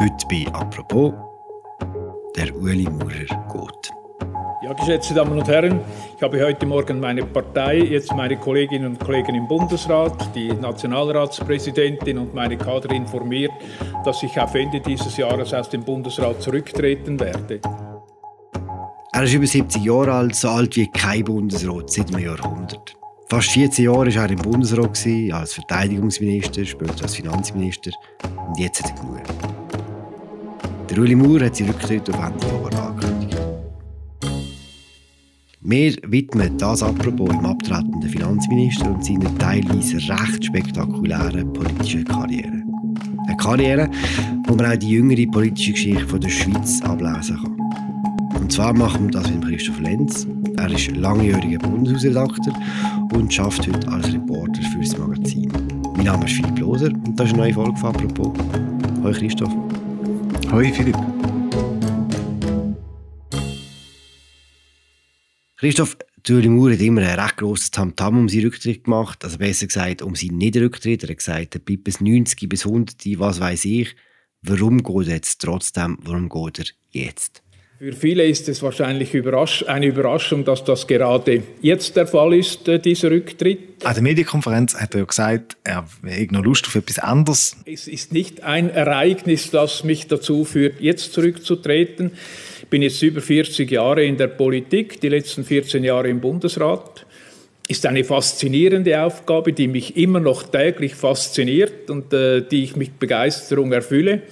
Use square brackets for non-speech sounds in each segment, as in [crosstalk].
Heute bei «Apropos» der Ueli Maurer geht. Ja, geschätzte Damen und Herren, ich habe heute Morgen meine Partei, jetzt meine Kolleginnen und Kollegen im Bundesrat, die Nationalratspräsidentin und meine Kader informiert, dass ich auf Ende dieses Jahres aus dem Bundesrat zurücktreten werde. Er ist über 70 Jahre alt, so alt wie kein Bundesrat seit einem Jahrhundert. Fast 14 Jahre war er im Bundesrat, als Verteidigungsminister, später als Finanzminister. Und jetzt hat er genug. Der Uli Maurer hat seinen Rücktritt auf Ende Februar angekündigt. Wir widmen das apropos im abtretenden Finanzminister und seiner teilweise recht spektakulären politischen Karriere. Eine Karriere, wo man auch die jüngere politische Geschichte der Schweiz ablesen kann. Und zwar machen wir das mit Christoph Lenz. Er ist langjähriger Bundeshausredakteur und arbeitet heute als Reporter für das Magazin. Mein Name ist Philipp Loser und das ist eine neue Folge von «Apropos». Hallo Christoph. Hoi Philipp. Christoph, Ueli Maurer hat immer ein recht grosses Tamtam um seinen Rücktritt gemacht. Also besser gesagt, um seinen Niederrücktritt. Er hat gesagt, er bleibt bis 90, bis 100, was weiß ich. Warum geht er jetzt trotzdem? Warum geht er jetzt? Für viele ist es wahrscheinlich eine Überraschung, dass das gerade jetzt der Fall ist, äh, dieser Rücktritt. An der Medienkonferenz hat er gesagt, er hätte noch Lust auf etwas anderes. Es ist nicht ein Ereignis, das mich dazu führt, jetzt zurückzutreten. Ich bin jetzt über 40 Jahre in der Politik, die letzten 14 Jahre im Bundesrat. Ist eine faszinierende Aufgabe, die mich immer noch täglich fasziniert und äh, die ich mit Begeisterung erfülle.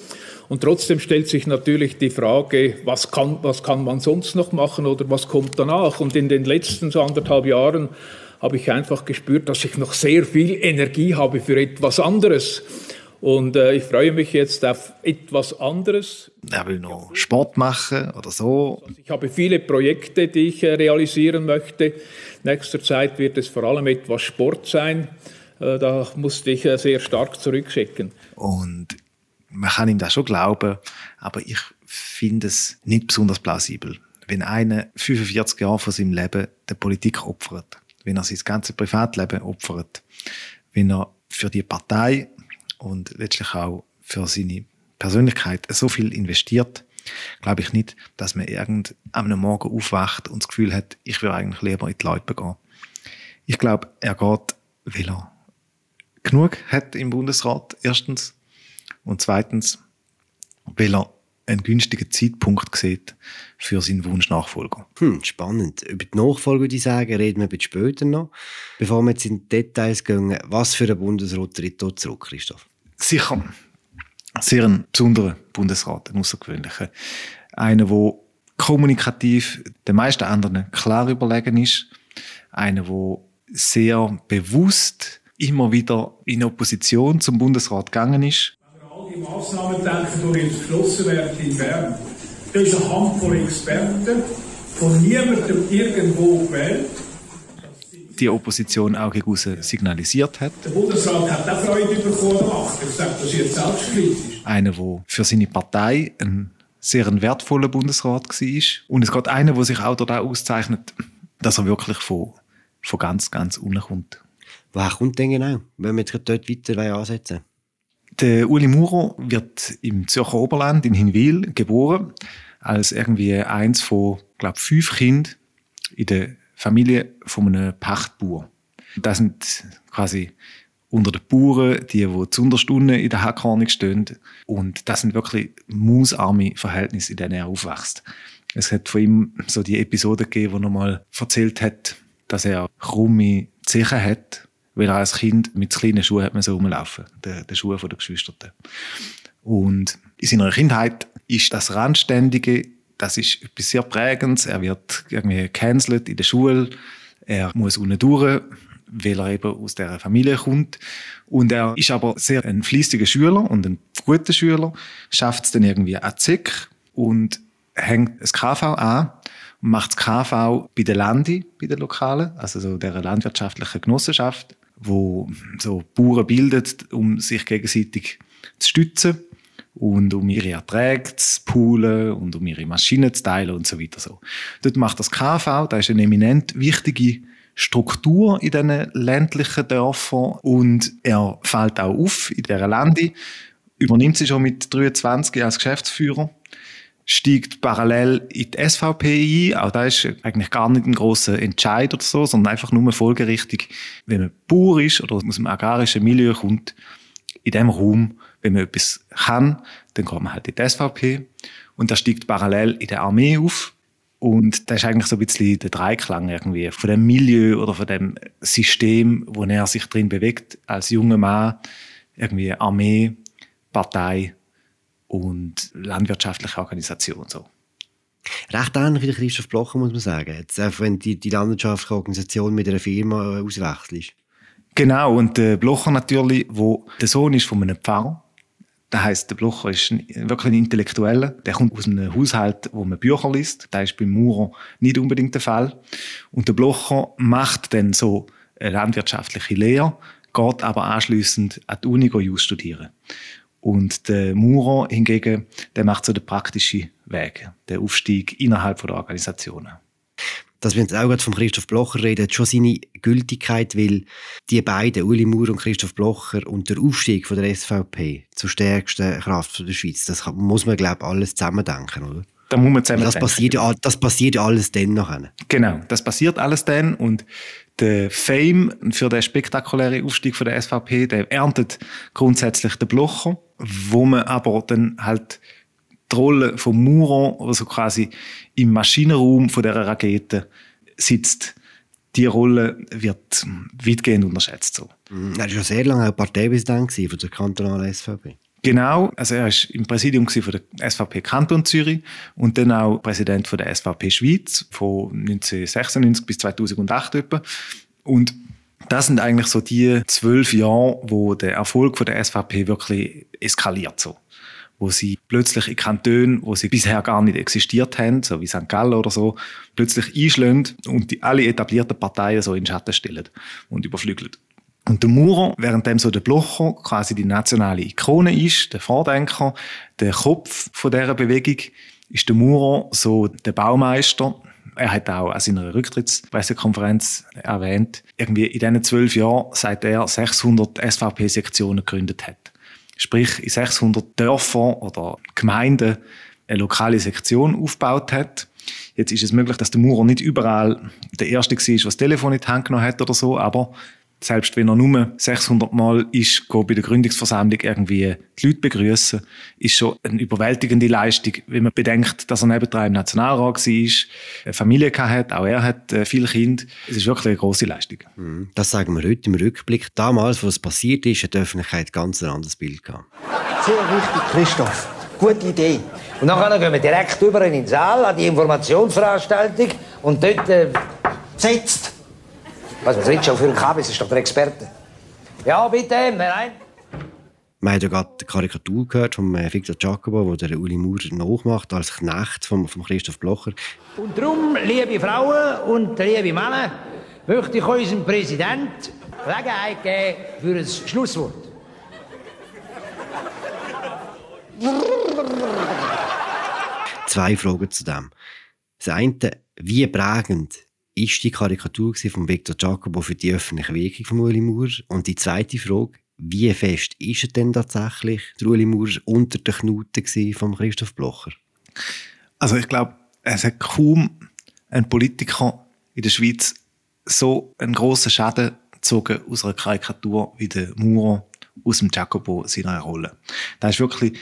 Und trotzdem stellt sich natürlich die Frage, was kann, was kann man sonst noch machen oder was kommt danach? Und in den letzten so anderthalb Jahren habe ich einfach gespürt, dass ich noch sehr viel Energie habe für etwas anderes. Und äh, ich freue mich jetzt auf etwas anderes. Er will noch Sport machen oder so. Also ich habe viele Projekte, die ich äh, realisieren möchte. Nächster Zeit wird es vor allem etwas Sport sein. Äh, da musste ich äh, sehr stark zurückschicken. Und man kann ihm das schon glauben, aber ich finde es nicht besonders plausibel. Wenn einer 45 Jahre von seinem Leben der Politik opfert, wenn er sein ganzes Privatleben opfert, wenn er für die Partei und letztlich auch für seine Persönlichkeit so viel investiert, glaube ich nicht, dass man irgend am Morgen aufwacht und das Gefühl hat, ich will eigentlich lieber in die Leute gehen. Ich glaube, er geht, weil er genug hat im Bundesrat, erstens, und zweitens, weil er einen günstigen Zeitpunkt sieht für seinen Wunschnachfolger. Hm, spannend. Über die Nachfolge würde ich sagen, reden wir später noch. Bevor wir jetzt in die Details gehen, was für ein Bundesrat tritt dort zurück, Christoph? Sicher. Sehr ein besonderer Bundesrat, ein außergewöhnlicher. Einer, der kommunikativ den meisten anderen klar überlegen ist. Einer, der sehr bewusst immer wieder in Opposition zum Bundesrat gegangen ist die Massnahmen denken, die jetzt beschlossen werden in Bern. Da ist eine Handvoll Experten, von niemandem irgendwo gewählt. Die Opposition auch gegen signalisiert hat. Der Bundesrat hat auch Freude bekommen gemacht. Er sagt, das ist jetzt selbstkritisch. Einer, der für seine Partei ein sehr ein wertvoller Bundesrat war. Und es geht einer, der sich auch dort auszeichnet, dass er wirklich von, von ganz, ganz unten kommt. Woher kommt denn genau, wenn wir dort weiter ansetzen der Uli Muro wird im Zürcher Oberland in Hinwil geboren, als irgendwie eins von, glaube fünf Kindern in der Familie von einem Pachtbauer. Das sind quasi unter den Bauern, die, die zuunterst unten in der Hackhornung stehen. Und das sind wirklich mausarme Verhältnisse, in denen er aufwächst. Es hat von ihm so die Episode gegeben, wo er mal erzählt hat, dass er krumme Zechen hat weil er als Kind mit kleinen Schuhen hat man so rumlaufen, den, den Schuhen der Geschwister. Und in seiner Kindheit ist das Randständige, das ist etwas sehr Prägendes. Er wird irgendwie gecancelt in der Schule. Er muss unten durch, weil er eben aus dieser Familie kommt. Und er ist aber sehr ein fließiger Schüler und ein guter Schüler, schafft es dann irgendwie an ZIC und hängt das KV an macht das KV bei der Landi, bei den Lokalen, also so der landwirtschaftlichen Genossenschaft wo so Bauern bildet, um sich gegenseitig zu stützen und um ihre Erträge zu poolen und um ihre Maschinen zu teilen und so weiter. So. Dort macht das KV, da ist eine eminent wichtige Struktur in diesen ländlichen Dörfern und er fällt auch auf in dieser Lande übernimmt sie schon mit 23 als Geschäftsführer, steigt parallel in die SVP ein. Auch da ist eigentlich gar nicht ein großer Entscheid oder so, sondern einfach nur folgerichtig, wenn man Bauer ist oder aus einem agrarischen Milieu kommt, in dem Raum, wenn man etwas kann, dann kommt man halt in die SVP. Und da steigt parallel in der Armee auf. Und das ist eigentlich so ein bisschen der Dreiklang irgendwie von dem Milieu oder von dem System, wo er sich drin bewegt, als junger Mann, irgendwie Armee, Partei und landwirtschaftliche Organisation so. Recht ähnlich wie der Christoph Blocher, muss man sagen. Jetzt wenn die, die landwirtschaftliche Organisation mit einer Firma auswechselt. Genau, und der Blocher natürlich, wo der Sohn ist von einem Pfarrer. Das heisst, der Blocher ist ein, wirklich ein Intellektueller. Der kommt aus einem Haushalt, wo man Bücher liest. Das ist beim Maurer nicht unbedingt der Fall. Und der Blocher macht dann so eine landwirtschaftliche Lehre, geht aber anschließend an die Uni studieren. Und der Maurer hingegen, der macht so den praktischen Weg, den Aufstieg innerhalb der Organisationen. Dass wir jetzt auch gerade von Christoph Blocher reden, hat schon seine Gültigkeit, weil die beiden, Uli Maurer und Christoph Blocher, und der Aufstieg von der SVP zur stärksten Kraft der Schweiz, das muss man, glaube ich, alles zusammendenken, oder? Da muss man zusammen das passiert, ja, das passiert alles dann nachher. Genau, das passiert alles dann und der Fame für den spektakulären Aufstieg von der SVP, der erntet grundsätzlich den Blocher, wo man aber dann halt die Rolle von Mauron, also quasi im Maschinenraum von der Rakete sitzt, die Rolle wird weitgehend unterschätzt. So. Mhm. Er war ja sehr lange Parteipräsident von der kantonalen SVP. Genau, also er war im Präsidium von der SVP Kanton Zürich und dann auch Präsident von der SVP Schweiz von 1996 bis 2008 etwa. Und das sind eigentlich so die zwölf Jahre, wo der Erfolg von der SVP wirklich eskaliert so wo sie plötzlich in Kantonen, wo sie bisher gar nicht existiert haben, so wie St. Gallen oder so, plötzlich einschlägt und die alle etablierten Parteien so in den Schatten stellen und überflügeln. Und der Maurer, währenddem so der Blocher quasi die nationale Ikone ist, der Vordenker, der Kopf von dieser Bewegung, ist der Maurer so der Baumeister. Er hat auch an seiner Rücktrittspressekonferenz erwähnt, irgendwie in diesen zwölf Jahren, seit er 600 SVP-Sektionen gegründet hat. Sprich, in 600 Dörfern oder Gemeinden eine lokale Sektion aufgebaut hat. Jetzt ist es möglich, dass der Maurer nicht überall der Erste war, der das Telefon in die Hand genommen hat oder so, aber selbst wenn er nur 600 Mal ist, bei der Gründungsversammlung irgendwie die Leute begrüßen, ist schon eine überwältigende Leistung, wenn man bedenkt, dass er nebendran im Nationalrat war, eine Familie hatte, auch er hat äh, viele Kinder. Es ist wirklich eine große Leistung. Mhm. Das sagen wir heute im Rückblick. Damals, wo es passiert ist, hat die Öffentlichkeit ganz ein anderes Bild gehabt. Sehr wichtig, Christoph. Gute Idee. Und dann gehen wir direkt über in den Saal an die Informationsveranstaltung und dort äh, setzt was, was redest du für einen Kabis? ist doch der Experte. Ja, bitte, nein. Wir haben ja gerade die Karikatur gehört von äh, Victor Giacomo, wo der Uli Maurer nachmacht als Knecht von, von Christoph Blocher. Und darum, liebe Frauen und liebe Männer, möchte ich unserem Präsident Gelegenheit geben für ein Schlusswort. Zwei Fragen zu dem. Das eine, wie prägend ist die Karikatur von Victor Jacobo für die öffentliche Wirkung von Uli Maurer? Und die zweite Frage, wie fest ist er denn tatsächlich, der Uli Maurer, unter den Knuten von Christoph Blocher? Also ich glaube, es hat kaum ein Politiker in der Schweiz so einen grossen Schaden gezogen aus einer Karikatur wie der Maurer aus dem Jacobo seiner Rolle. Da ist wirklich,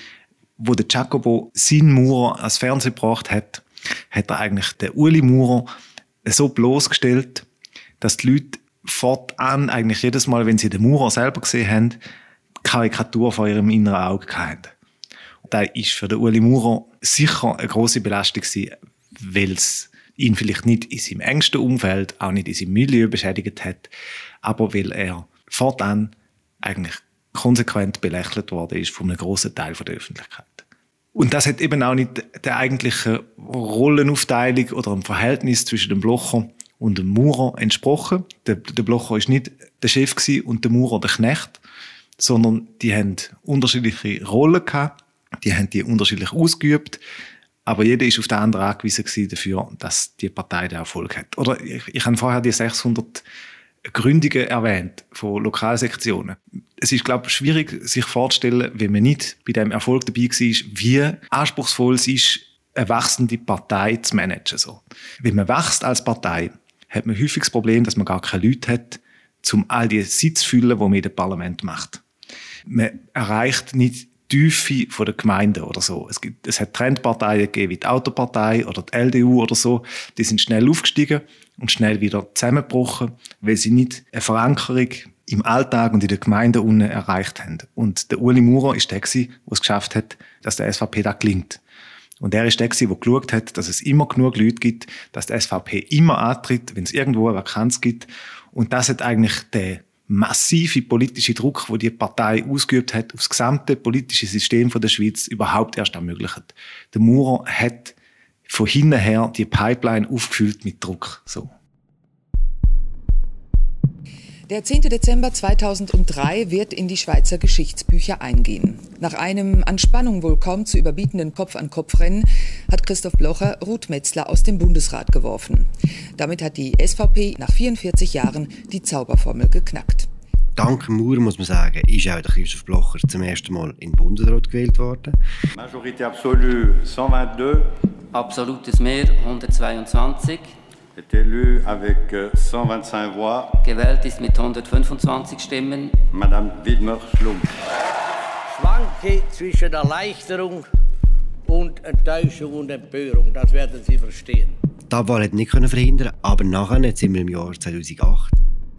wo der Jacobo seinen Maurer als Fernsehen gebracht hat, hat er eigentlich den Uli Maurer so bloßgestellt, dass die Leute fortan eigentlich jedes Mal, wenn sie den Maurer selber gesehen haben, Karikatur vor ihrem inneren Auge hatten. Das ist für den Uli Maurer sicher eine große Belastung gewesen, weil es ihn vielleicht nicht in seinem engsten Umfeld, auch nicht in seinem Milieu beschädigt hat, aber weil er fortan eigentlich konsequent belächelt worden ist von einem grossen Teil der Öffentlichkeit. Und das hat eben auch nicht der eigentlichen Rollenaufteilung oder dem Verhältnis zwischen dem Blocher und dem Maurer entsprochen. Der, der Blocher ist nicht der Chef und der Maurer der Knecht, sondern die haben unterschiedliche Rollen gehabt, die haben die unterschiedlich ausgeübt, aber jeder ist auf den anderen angewiesen dafür, dass die Partei den Erfolg hat. Oder ich, ich habe vorher die 600 Gründungen erwähnt von Lokalsektionen. Es ist, glaube ich, schwierig, sich vorzustellen, wenn man nicht bei dem Erfolg dabei war, wie anspruchsvoll es ist, eine wachsende Partei zu managen. So. Wenn man wächst als Partei, hat man häufig das Problem, dass man gar keine Leute hat, um all die Sitze zu füllen, die man in dem Parlament macht. Man erreicht nicht die Tiefe von der Gemeinde oder so. Es, gibt, es hat Trendparteien gegeben, wie die Autopartei oder die LDU oder so. Die sind schnell aufgestiegen und schnell wieder zusammengebrochen, weil sie nicht eine Verankerung im Alltag und in der Gemeinde unten erreicht haben. Und der Uli Maurer ist der, der es geschafft hat, dass der SVP da gelingt. Und er ist der, der geschaut hat, dass es immer genug Leute gibt, dass der SVP immer antritt, wenn es irgendwo eine Vakanz gibt. Und das hat eigentlich der massive politische Druck, wo die Partei ausgeübt hat, aufs gesamte politische System der Schweiz überhaupt erst ermöglicht. Der Maurer hat von hinten her die Pipeline aufgefüllt mit Druck. So. Der 10. Dezember 2003 wird in die Schweizer Geschichtsbücher eingehen. Nach einem an Spannung wohl kaum zu überbietenden Kopf-an-Kopf-Rennen hat Christoph Blocher Ruth Metzler aus dem Bundesrat geworfen. Damit hat die SVP nach 44 Jahren die Zauberformel geknackt. Dank Mauer, muss man sagen, ist auch der Christoph Blocher zum ersten Mal in den Bundesrat gewählt worden. Majorité absolue 122. Absolutes Mehr 122 est élu avec 125 euh, voix. Gewählt ist mit 125 Stimmen. Madame Widmer-Schlumpf. Schwanke zwischen Erleichterung und Enttäuschung und Empörung, das werden Sie verstehen. Die Wahl hat nicht verhindern aber nachher, jetzt sind wir im Jahr 2008,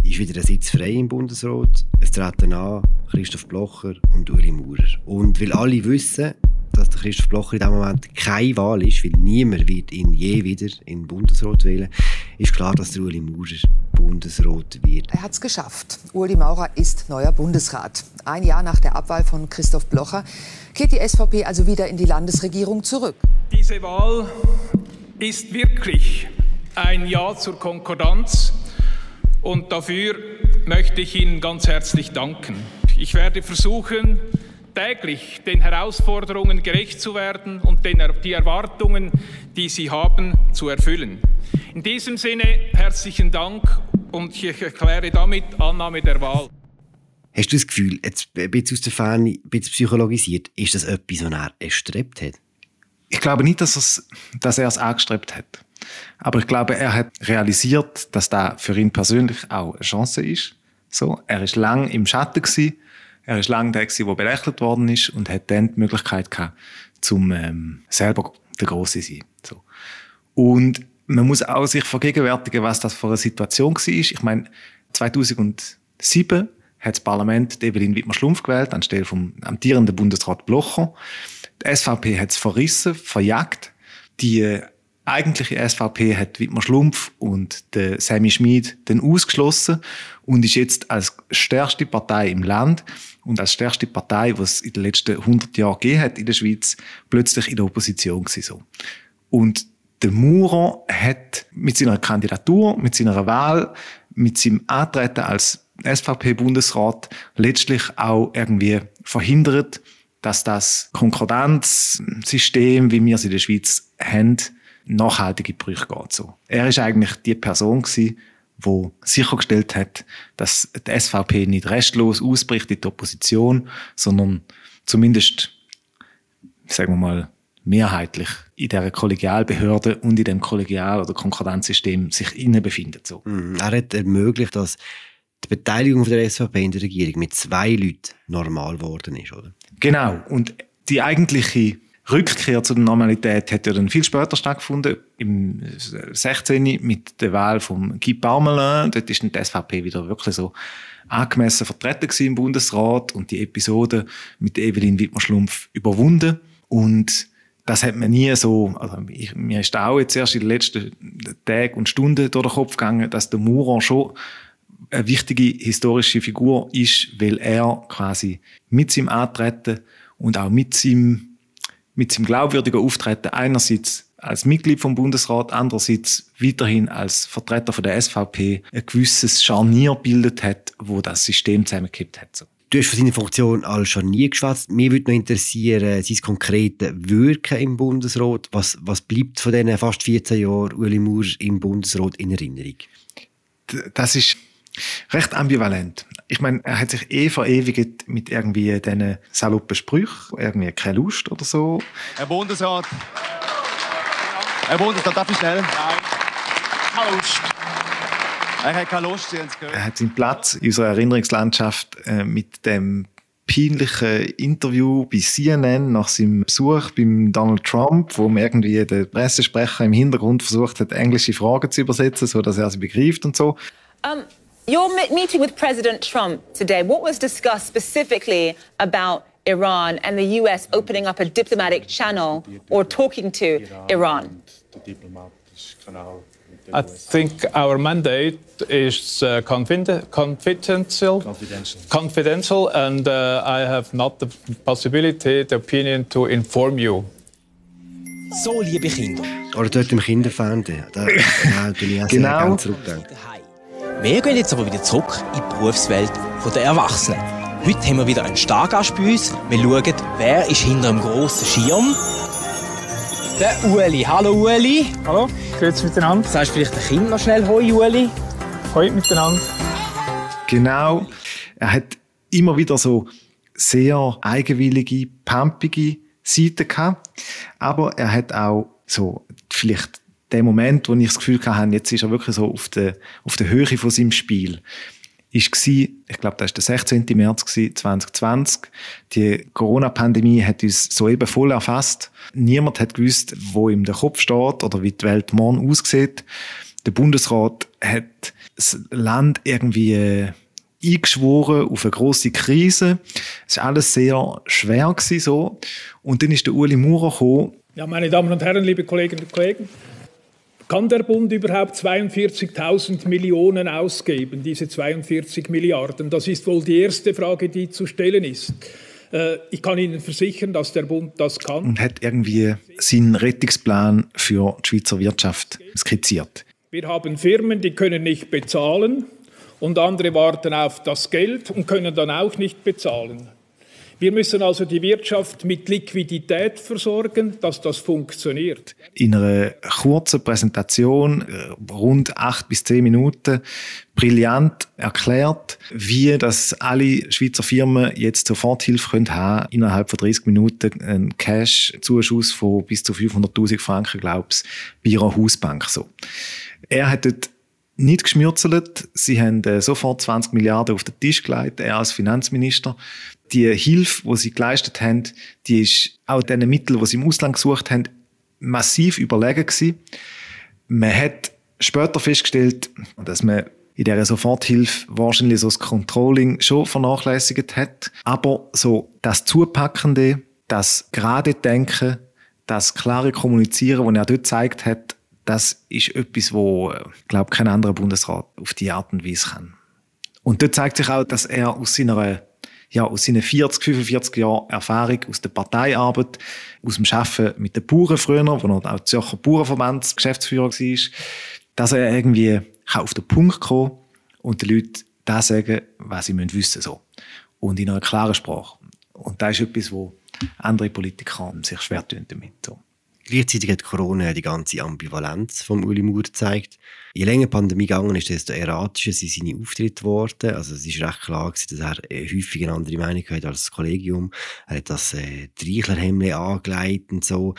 ist wieder ein Sitz frei im Bundesrat. Es treten an Christoph Blocher und Uli Maurer. Und weil alle wissen, dass der Christoph Blocher in diesem Moment keine Wahl ist, weil niemand wird ihn je wieder in den Bundesrat wählen, ist klar, dass der Uli Maurer Bundesrat wird. Er hat es geschafft. Uli Maurer ist neuer Bundesrat. Ein Jahr nach der Abwahl von Christoph Blocher kehrt die SVP also wieder in die Landesregierung zurück. Diese Wahl ist wirklich ein Ja zur Konkordanz und dafür möchte ich Ihnen ganz herzlich danken. Ich werde versuchen, täglich den Herausforderungen gerecht zu werden und den, die Erwartungen, die Sie haben, zu erfüllen. In diesem Sinne herzlichen Dank und ich erkläre damit Annahme der Wahl. Hast du das Gefühl, jetzt ein bisschen aus der Ferne, ein bisschen psychologisiert, ist das etwas, was er erstrebt hat? Ich glaube nicht, dass, es, dass er es angestrebt hat. Aber ich glaube, er hat realisiert, dass da für ihn persönlich auch eine Chance ist. So, er ist lang im Schatten gewesen er ist lange der, der belächelt worden ist und hat dann die Möglichkeit gehabt, zum ähm, selber der Große sein. So. Und man muss auch sich vergegenwärtigen, was das für eine Situation war. Ich meine, 2007 hat das Parlament Evelyn Wittmer-Schlumpf gewählt, anstelle vom amtierenden Bundesrat Blocher. Die SVP hat es verrissen, verjagt. Die eigentliche SVP hat Wittmer Schlumpf und der Sammy Schmid dann ausgeschlossen und ist jetzt als stärkste Partei im Land und als stärkste Partei, die es in den letzten 100 Jahren gegeben hat in der Schweiz, plötzlich in der Opposition gewesen, so. Und der Maurer hat mit seiner Kandidatur, mit seiner Wahl, mit seinem Antreten als SVP-Bundesrat letztlich auch irgendwie verhindert, dass das Konkordanzsystem, wie wir es in der Schweiz haben, nachhaltige Brüche geht. So. Er ist eigentlich die Person gewesen, wo sichergestellt hat, dass die SVP nicht restlos ausbricht in die Opposition, sondern zumindest, sagen wir mal, mehrheitlich in der Kollegialbehörde und in dem Kollegial- oder Konkordanzsystem sich innen befindet. So. Mhm. Er hat ermöglicht, dass die Beteiligung der SVP in der Regierung mit zwei Leuten normal geworden ist, oder? Genau. Und die eigentliche Rückkehr zur Normalität hat ja dann viel später stattgefunden, im 16. mit der Wahl von Guy Parmelin. Dort ist die SVP wieder wirklich so angemessen vertreten im Bundesrat und die Episode mit Evelyn Wittmer-Schlumpf überwunden. Und das hat man nie so, also ich, mir ist auch jetzt erst in den letzten Tagen und Stunden durch den Kopf gegangen, dass der Maurer schon eine wichtige historische Figur ist, weil er quasi mit seinem Antreten und auch mit seinem mit seinem glaubwürdigen Auftreten einerseits als Mitglied vom Bundesrat, andererseits weiterhin als Vertreter von der SVP ein gewisses Scharnier bildet hat, wo das System zusammengekippt hat. So. Du hast von seiner Funktion als Scharnier geschwätzt. Mir würde noch interessieren, sein konkrete Wirken im Bundesrat. Was, was bleibt von diesen fast 14 Jahren Uli Maurer im Bundesrat in Erinnerung? Das ist recht ambivalent. Ich meine, er hat sich eh verewigt mit irgendwie diesen saloppen Sprüchen, irgendwie keine Lust oder so. Herr Bundesrat. Herr Bundesrat, darf ich schnell? Nein. Keine Lust. Er hat keine Lust, Sie haben es gehört. Er hat seinen Platz in unserer Erinnerungslandschaft äh, mit dem peinlichen Interview bei CNN nach seinem Besuch beim Donald Trump, wo man irgendwie der Pressesprecher im Hintergrund versucht hat, englische Fragen zu übersetzen, so dass er sie begreift und so. Um, your meeting with President Trump today, what was discussed specifically about Iran and the US opening up a diplomatic channel or talking to Iran? I think our mandate is uh, confiden- confidential, Confidential. confidential, and uh, I have not the possibility, the opinion to inform you. So, liebe Kinder, Oder dort im Kinderfernsehen. Da, ja, tue ich auch sehr Genau. Wir gehen jetzt aber wieder zurück in die Berufswelt der Erwachsenen. Heute haben wir wieder einen Stargast bei uns. Wir schauen, wer ist hinter dem grossen Schirm. Der Ueli. Hallo Ueli. Hallo, grüezi miteinander. Sagst du vielleicht den Kind noch schnell Hoi Ueli? Hoi miteinander. Genau. Er hat immer wieder so sehr eigenwillige, pumpige Seiten gehabt. Aber er hat auch so vielleicht den Moment, wo ich das Gefühl hatte, jetzt ist er wirklich so auf der, auf der Höhe von seinem Spiel. Ist gsi, ich glaube, das war der 16. März gsi, 2020. Die Corona-Pandemie hat uns soeben voll erfasst. Niemand hat gewusst, wo ihm der Kopf steht oder wie die Welt morgen aussieht. Der Bundesrat hat das Land irgendwie äh, eingeschworen auf eine große Krise. Es war alles sehr schwer gewesen, so. Und dann ist der Uli Maurer gekommen. Ja, meine Damen und Herren, liebe Kolleginnen und Kollegen, kann der Bund überhaupt 42.000 Millionen ausgeben, diese 42 Milliarden? Das ist wohl die erste Frage, die zu stellen ist. Äh, Ich kann Ihnen versichern, dass der Bund das kann. und hat irgendwie seinen Rettungsplan für die Schweizer Wirtschaft skizziert. Wir haben Firmen, die können nicht bezahlen und andere warten auf das Geld und können dann auch nicht bezahlen. Wir müssen also die Wirtschaft mit Liquidität versorgen, dass das funktioniert. In einer kurzen Präsentation, äh, rund acht bis zehn Minuten, brillant erklärt, wie das alle Schweizer Firmen jetzt Soforthilfe können haben, innerhalb von 30 Minuten einen Cash-Zuschuss von bis zu 500.000 Franken, glaub's, bei ihrer Hausbank so. Er hat dort nicht geschmürzelt. Sie haben äh, sofort 20 Milliarden auf den Tisch gelegt, er als Finanzminister. Die Hilfe, die sie geleistet haben, die ist auch den Mitteln, die sie im Ausland gesucht haben, massiv überlegen gewesen. Man hat später festgestellt, dass man in dieser Soforthilfe wahrscheinlich so das Controlling schon vernachlässigt hat. Aber so das Zupackende, das gerade Denken, das klare Kommunizieren, das er dort gezeigt hat, das ist etwas, wo, glaube kein anderer Bundesrat auf die Art und Weise kann. Und dort zeigt sich auch, dass er aus seiner, ja, aus seinen 40, 45 Jahren Erfahrung aus der Parteiarbeit, aus dem Arbeiten mit den Bauern früher, wo er auch Zürcher Bauernverbandsgeschäftsführer war, dass er irgendwie auf den Punkt kommen und den Leuten das sagen, was sie müssen wissen so. Und in einer klaren Sprache. Und das ist etwas, wo andere Politiker sich schwer tun damit. So. Gleichzeitig hat Corona die ganze Ambivalenz vom Uli Maurer gezeigt. Je länger die Pandemie gegangen ist, desto erratischer sind seine Auftritte geworden. Also es ist recht klar gewesen, dass er äh, häufig eine andere Meinung hat als das Kollegium. Er hat das äh, Dreichlerhemmli angelegt und so.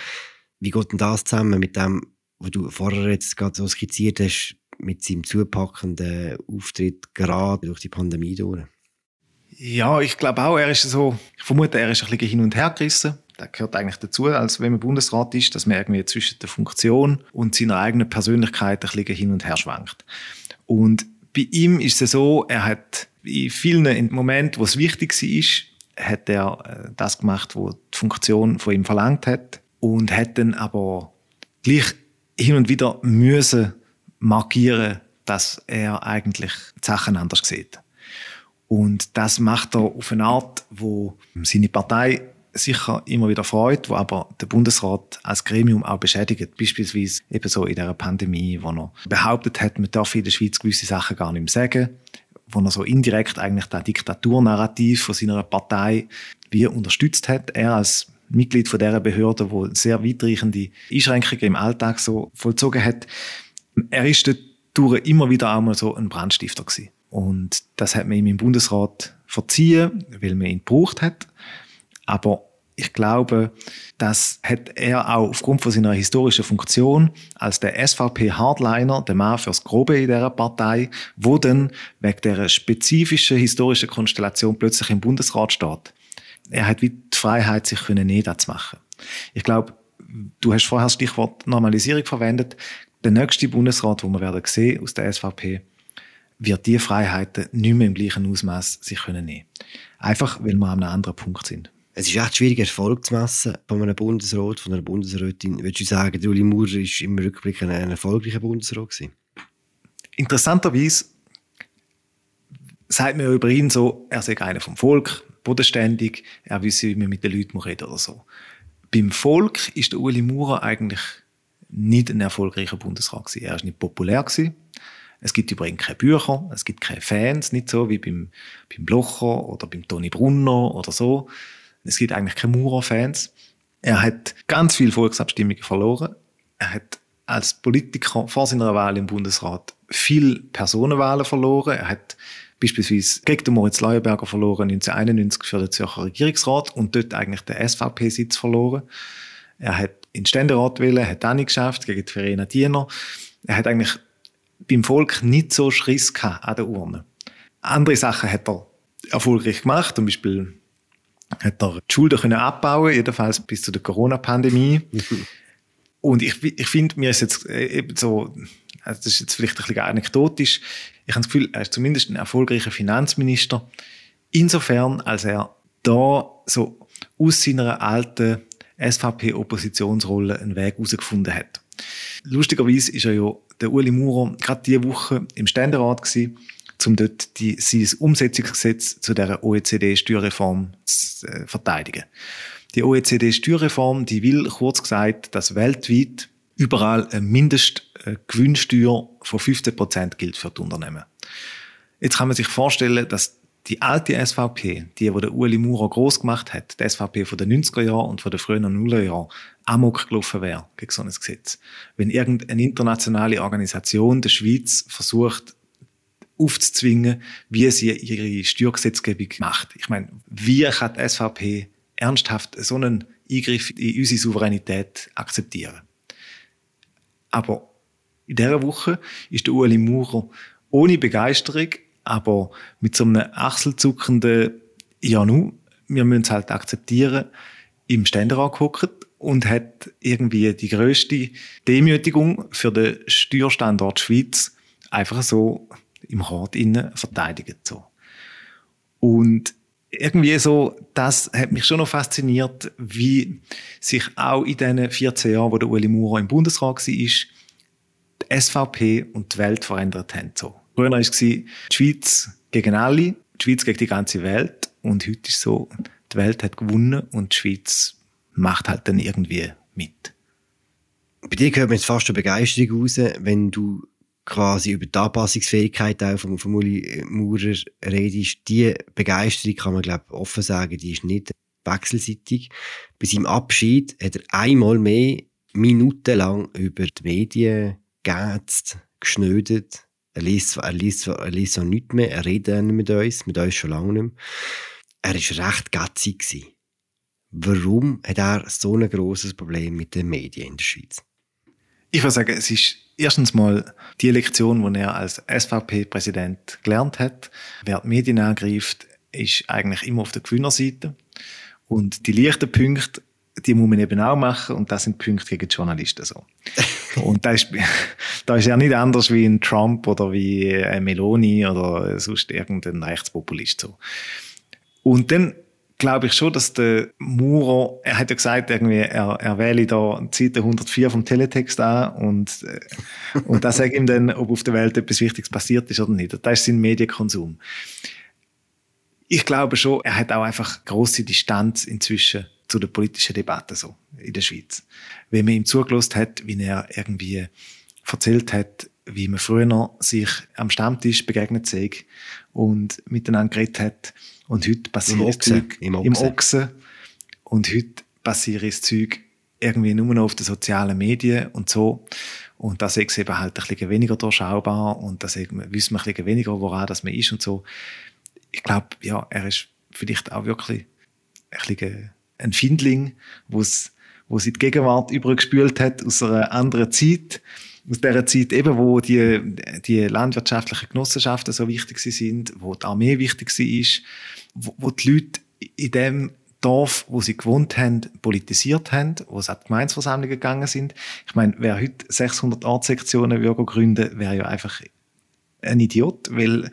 Wie geht denn das zusammen mit dem, was du vorher jetzt gerade so skizziert hast, mit seinem zupackenden Auftritt gerade durch die Pandemie durch? Ja, ich glaube auch, er ist so, ich vermute, er ist ein bisschen hin und her gerissen. Das gehört eigentlich dazu, als wenn man Bundesrat ist, dass man irgendwie zwischen der Funktion und seiner eigenen Persönlichkeit ein bisschen hin und her schwankt. Und bei ihm ist es so, er hat in vielen Momenten, wo es wichtig war, hat er äh, das gemacht, was die Funktion von ihm verlangt hat und hat dann aber gleich hin und wieder müssen markieren, dass er eigentlich die Sachen anders sieht. Und das macht er auf eine Art, wo seine Partei sicher immer wieder freut, wo aber der Bundesrat als Gremium auch beschädigt. Beispielsweise eben so in der Pandemie, wo er behauptet hat, man darf in der Schweiz gewisse Sachen gar nicht mehr sagen, wo er so indirekt eigentlich das Diktaturnarrativ von seiner Partei wie unterstützt hat. Er als Mitglied von dieser Behörde, wo sehr weitreichende Einschränkungen im Alltag so vollzogen hat. Er ist dort immer wieder auch mal so ein Brandstifter gewesen. Und das hat man ihm im Bundesrat verziehen, weil man ihn gebraucht hat. Aber ich glaube, das hat er auch aufgrund von seiner historischen Funktion als der SVP-Hardliner, der Mann fürs Grobe in dieser Partei, wo dann wegen der spezifischen historischen Konstellation plötzlich im Bundesrat steht. Er hat wie die Freiheit, sich können nicht zu machen. Ich glaube, du hast vorher das Stichwort Normalisierung verwendet. Der nächste Bundesrat, wo wir werden sehen aus der SVP, wird die Freiheiten nicht mehr im gleichen Ausmaß sich können nehmen. Einfach, weil wir an einem anderen Punkt sind. Es ist echt schwierig, Erfolg zu messen von einem Bundesrat, von einer Bundesrätin. Würdest du sagen, Uli Maurer war im Rückblick ein, erfolgreicher Bundesrat? Gewesen? Interessanterweise sagt man über ihn so, er sei einer vom Volk, bodenständig, er wisse, wie man mit den Leuten reden oder so. Beim Volk ist der Uli Maurer eigentlich nicht ein erfolgreicher Bundesrat gewesen. Er ist nicht populär gewesen. Es gibt übrigens keine Bücher, es gibt keine Fans, nicht so wie beim, beim Blocher oder beim Toni Brunner oder so. Es gibt eigentlich keine Maurer-Fans. Er hat ganz viele Volksabstimmungen verloren. Er hat als Politiker vor seiner Wahl im Bundesrat viel Personenwahlen verloren. Er hat beispielsweise gegen den Moritz Leuenberger verloren 1991 für den Zürcher Regierungsrat und dort eigentlich den SVP-Sitz verloren. Er hat in den Ständerat wählen, hat auch nicht geschafft, gegen die Verena Diener. Er hat eigentlich beim Volk nicht so Schriss gehabt an der Urne. Andere Sachen hat er erfolgreich gemacht, zum Beispiel hat er die Schulden können abbauen, jedenfalls bis zu der Corona-Pandemie. Und ich, ich finde, mir ist jetzt äh, eben so, also das ist jetzt vielleicht ein bisschen anekdotisch, ich habe das Gefühl, er ist zumindest ein erfolgreicher Finanzminister, insofern, als er da so aus seiner alten SVP-Oppositionsrolle einen Weg herausgefunden hat. Lustigerweise ist er ja der Uli Maurer gerade diese Woche im Ständerat gewesen, um dort die, sein Umsetzungsgesetz zu der OECD-Steuerreform zu äh, verteidigen. Die OECD-Steuerreform, die will kurz gesagt, dass weltweit überall eine Mindestgewinnsteuer von 15 Prozent gilt für die Unternehmen. Jetzt kann man sich vorstellen, dass die alte SVP, die, die der Uli Maurer groß gemacht hat, die SVP von den 90er Jahren und von den frühen Nullerjahren, amok gelaufen wäre gegen so ein Gesetz. Wenn irgendeine internationale Organisation der Schweiz versucht, aufzuzwingen, wie sie ihre Steuergesetzgebung macht. Ich meine, wie kann die SVP ernsthaft so einen Eingriff in unsere Souveränität akzeptieren? Aber in dieser Woche ist der Ueli Maurer ohne Begeisterung, aber mit so einem achselzuckenden Ja, nu, wir müssen es halt akzeptieren, im Ständerat geguckt und hat irgendwie die größte Demütigung für den Steuerstandort Schweiz einfach so im Rat innen verteidigt. So. Und irgendwie so, das hat mich schon noch fasziniert, wie sich auch in diesen 14 Jahren, wo der Ueli Maurer im Bundesrat war, die SVP und die Welt verändert haben. So. Früher war es die Schweiz gegen alle, die Schweiz gegen die ganze Welt und heute ist es so, die Welt hat gewonnen und die Schweiz macht halt dann irgendwie mit. Bei dir hört man jetzt fast eine Begeisterung raus, wenn du quasi über die Anpassungsfähigkeit auch von, von Uli Maurer redest, die Begeisterung kann man, glaube offen sagen, die ist nicht wechselseitig. Bei seinem Abschied hat er einmal mehr minutenlang über die Medien geätzt, geschnödet. Er liest, er, liest, er liest so nichts mehr, er redet nicht mit uns, mit uns schon lange nicht mehr. Er war recht gatzig. Warum hat er so ein grosses Problem mit den Medien in der Schweiz? Ich würde sagen, es ist erstens mal die Lektion, die er als SVP-Präsident gelernt hat. Wer die Medien angreift, ist eigentlich immer auf der Gewinnerseite. Und die leichten Punkte, die muss man eben auch machen und das sind Punkte gegen die Journalisten so. [laughs] und da ist, da ist ja nicht anders wie ein Trump oder wie ein Meloni oder sonst irgendein Rechtspopulist so. Und dann glaube ich schon, dass der Maurer, er hat ja gesagt, irgendwie, er, er wähle da Seite 104 vom Teletext an und, äh, und das sagt ihm dann, ob auf der Welt etwas Wichtiges passiert ist oder nicht. Das ist sein Medienkonsum. Ich glaube schon, er hat auch einfach große Distanz inzwischen zu der politischen Debatte so in der Schweiz. Wenn man ihm zugelassen hat, wie er irgendwie erzählt hat, wie man früher sich am Stammtisch begegnet sei und miteinander geredet hat, und heute passiert das Zeug im Ochsen. im Ochsen. Und heute passiert das Zeug irgendwie nur noch auf den sozialen Medien und so. Und das ist eben halt ein bisschen weniger durchschaubar und das wissen wir ein bisschen weniger, woran das man ist und so. Ich glaube, ja, er ist vielleicht auch wirklich ein bisschen ein Findling, wo es wo sie die Gegenwart übergespült hat aus einer anderen Zeit, aus der Zeit eben, wo die, die landwirtschaftlichen Genossenschaften so wichtig sind, wo die Armee wichtig war, wo, wo die Leute in dem Dorf, wo sie gewohnt haben, politisiert haben, wo sie an die Gemeinsversammlungen gegangen sind. Ich meine, wer heute 600 Ortssektionen gründen wäre ja einfach ein Idiot, weil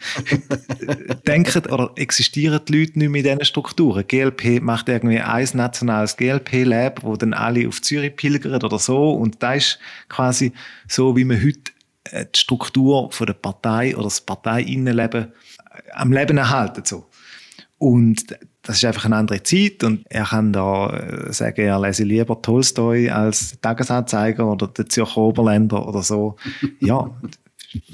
[laughs] denken oder existieren die Leute nicht mehr in diesen Strukturen. GLP macht irgendwie ein nationales GLP-Lab, wo dann alle auf Zürich pilgern oder so und da ist quasi so, wie man heute äh, die Struktur von der Partei oder das Parteiinnenleben äh, am Leben erhalten so. Und das ist einfach eine andere Zeit und er kann da äh, sagen, er lese lieber Tolstoi als Tagesanzeiger oder den Zürcher Oberländer oder so. Ja,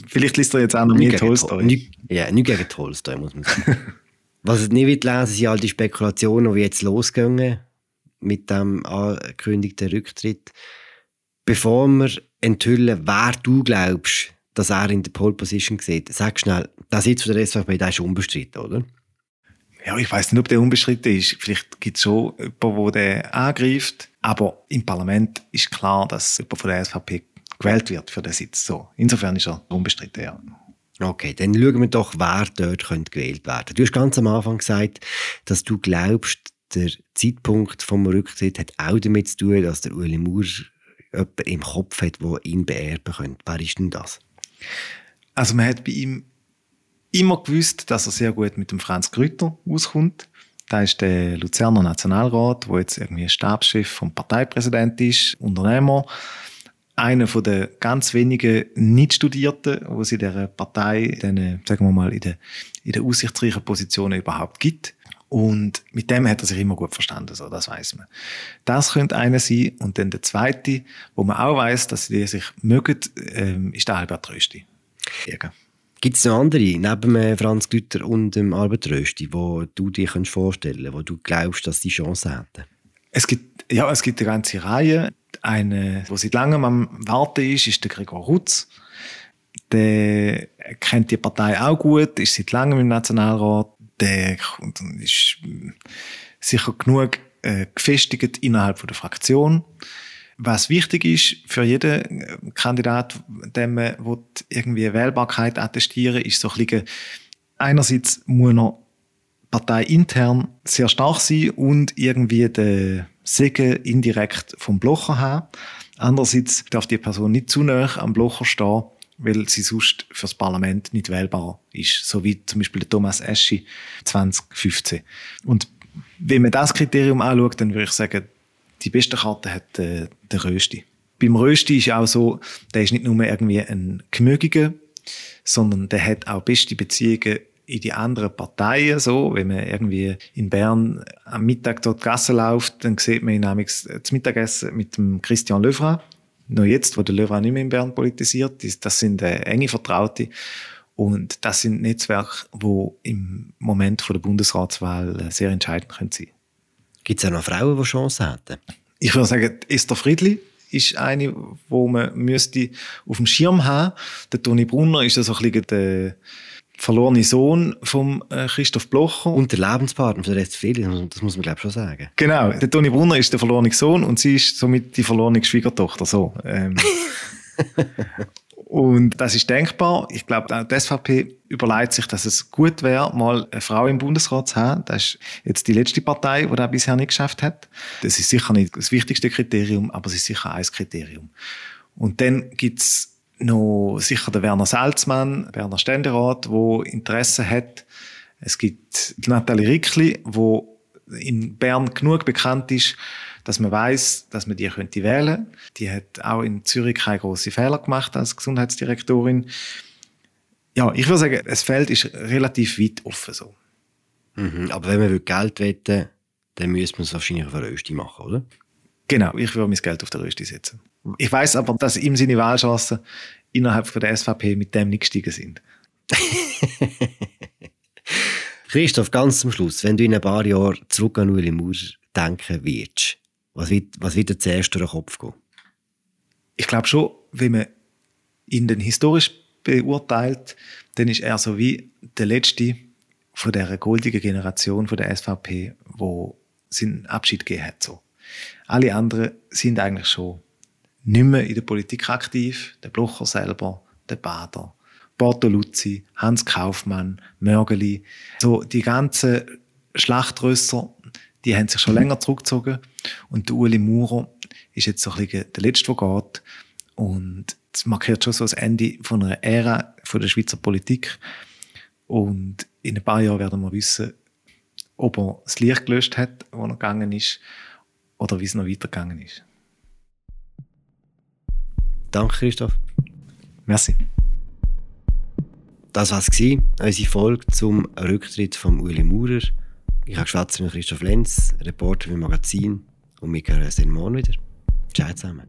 Vielleicht liest er jetzt auch noch mehr Tolstoi. Nicht, ja, nicht gegen Tolstoi, muss man sagen. [laughs] Was ich nicht will lesen, sind all die Spekulationen, die jetzt losgehen mit dem angekündigten Rücktritt. Bevor wir enthüllen, wer du glaubst, dass er in der Pole Position sieht, sag schnell, der Sitz von der SVP, der ist unbestritten, oder? Ja, ich weiß nicht, ob der unbestritten ist. Vielleicht gibt es schon jemanden, der den angreift. Aber im Parlament ist klar, dass jemand von der SVP gewählt wird für den Sitz. So. Insofern ist er unbestritten, ja. Okay, dann schauen wir doch, wer dort könnte gewählt werden. Du hast ganz am Anfang gesagt, dass du glaubst, der Zeitpunkt vom Rücktritt hat auch damit zu tun, dass der Ueli Maurer jemanden im Kopf hat, der ihn beerben könnte. Wer ist denn das? Also man hat bei ihm immer gewusst, dass er sehr gut mit dem Franz Grütter auskommt. Da ist der Luzerner Nationalrat, der jetzt irgendwie Stabschef vom Parteipräsident ist, Unternehmer einer von den ganz wenigen Nicht-Studierten, wo es in dieser Partei, den, sagen wir mal, in den, in den aussichtsreichen Positionen überhaupt gibt. Und mit dem hat er sich immer gut verstanden, so, das weiß man. Das könnte einer sein. Und dann der zweite, wo man auch weiß, dass die sich mögen, ähm, ist der Albert Rösti. Gibt es noch andere, neben äh, Franz Güter und dem Albert Rösti, wo du dir vorstellen kannst, wo du glaubst, dass die Chance hätten? Es gibt, ja, es gibt eine ganze Reihe. Eine, wo seit langem am Warten ist, ist der Gregor Rutz. Der kennt die Partei auch gut, ist seit langem im Nationalrat. Der ist sicher genug äh, gefestigt innerhalb der Fraktion. Was wichtig ist für jeden Kandidat, dem man irgendwie Wählbarkeit attestieren ist so ein bisschen, einerseits muss er parteiintern sehr stark sein und irgendwie den Segen indirekt vom Blocher haben. Andererseits darf die Person nicht zu nah am Blocher stehen, weil sie sonst fürs Parlament nicht wählbar ist. So wie zum Beispiel der Thomas Eschi 2015. Und wenn man das Kriterium anschaut, dann würde ich sagen, die beste Karte hat äh, der Rösti. Beim Rösti ist auch so, der ist nicht nur irgendwie ein Gemögiger, sondern der hat auch beste Beziehungen in die anderen Parteien so. Wenn man irgendwie in Bern am Mittag dort Gasse läuft, dann sieht man ihn nämlich zum Mittagessen mit dem Christian Löwra. Noch jetzt, wo der Löwra nicht mehr in Bern politisiert, das sind äh, enge Vertraute. Und das sind Netzwerke, die im Moment von der Bundesratswahl äh, sehr entscheidend können sein Gibt es auch noch Frauen, die Chancen hätten? Ich würde sagen, Esther Friedli ist eine, wo man müsste auf dem Schirm haben. Der Toni Brunner ist so ein bisschen der verlorene Sohn von äh, Christoph Blocher. Und der Lebenspartner von der Friedli, das muss man glaube ich schon sagen. Genau, der Toni Brunner ist der verlorene Sohn und sie ist somit die verlorene Schwiegertochter. So. Ähm. [laughs] und das ist denkbar. Ich glaube, die SVP überlegt sich, dass es gut wäre, mal eine Frau im Bundesrat zu haben. Das ist jetzt die letzte Partei, die das bisher nicht geschafft hat. Das ist sicher nicht das wichtigste Kriterium, aber es ist sicher ein Kriterium. Und dann gibt's noch sicher der Werner Salzmann, Berner Ständerat, wo Interesse hat. Es gibt Nathalie Rickli, wo in Bern genug bekannt ist, dass man weiß, dass man die könnte wählen. Die hat auch in Zürich keine große Fehler gemacht als Gesundheitsdirektorin. Ja, ich würde sagen, das Feld ist relativ weit offen so. Mhm, aber wenn man Geld wetten dann müsste man es wahrscheinlich auf eine Rösti machen, oder? Genau, ich würde mein Geld auf der Rösti setzen. Ich weiß aber, dass ihm seine Wahlchancen innerhalb von der SVP mit dem nicht gestiegen sind. [laughs] Christoph, ganz zum Schluss, wenn du in ein paar Jahren zurück an Ueli Maurer denken wirst, was wird, was wird dir zuerst durch den Kopf gehen? Ich glaube schon, wenn man ihn dann historisch beurteilt, dann ist er so wie der letzte von der goldigen Generation von der SVP, wo seinen Abschied gegeben hat. So. Alle anderen sind eigentlich schon nicht mehr in der Politik aktiv. Der Blocher selber, der Bader, Bortoluzzi, Hans Kaufmann, Mörgeli. So die ganzen Schlachtrösser, die haben sich schon länger zurückgezogen. Und der Uli Maurer ist jetzt so ein bisschen der Letzte, der geht. Und das markiert schon so das Ende von einer Ära von der Schweizer Politik. Und in ein paar Jahren werden wir wissen, ob er das Licht gelöscht hat, wo er gegangen ist, oder wie es noch weitergegangen ist. Danke, Christoph. Merci. Das war es, unsere Folge zum Rücktritt von Uli Maurer. Ich habe geschwätzt mit Christoph Lenz, Reporter im Magazin, und wir hören uns dann morgen wieder. Ciao zusammen.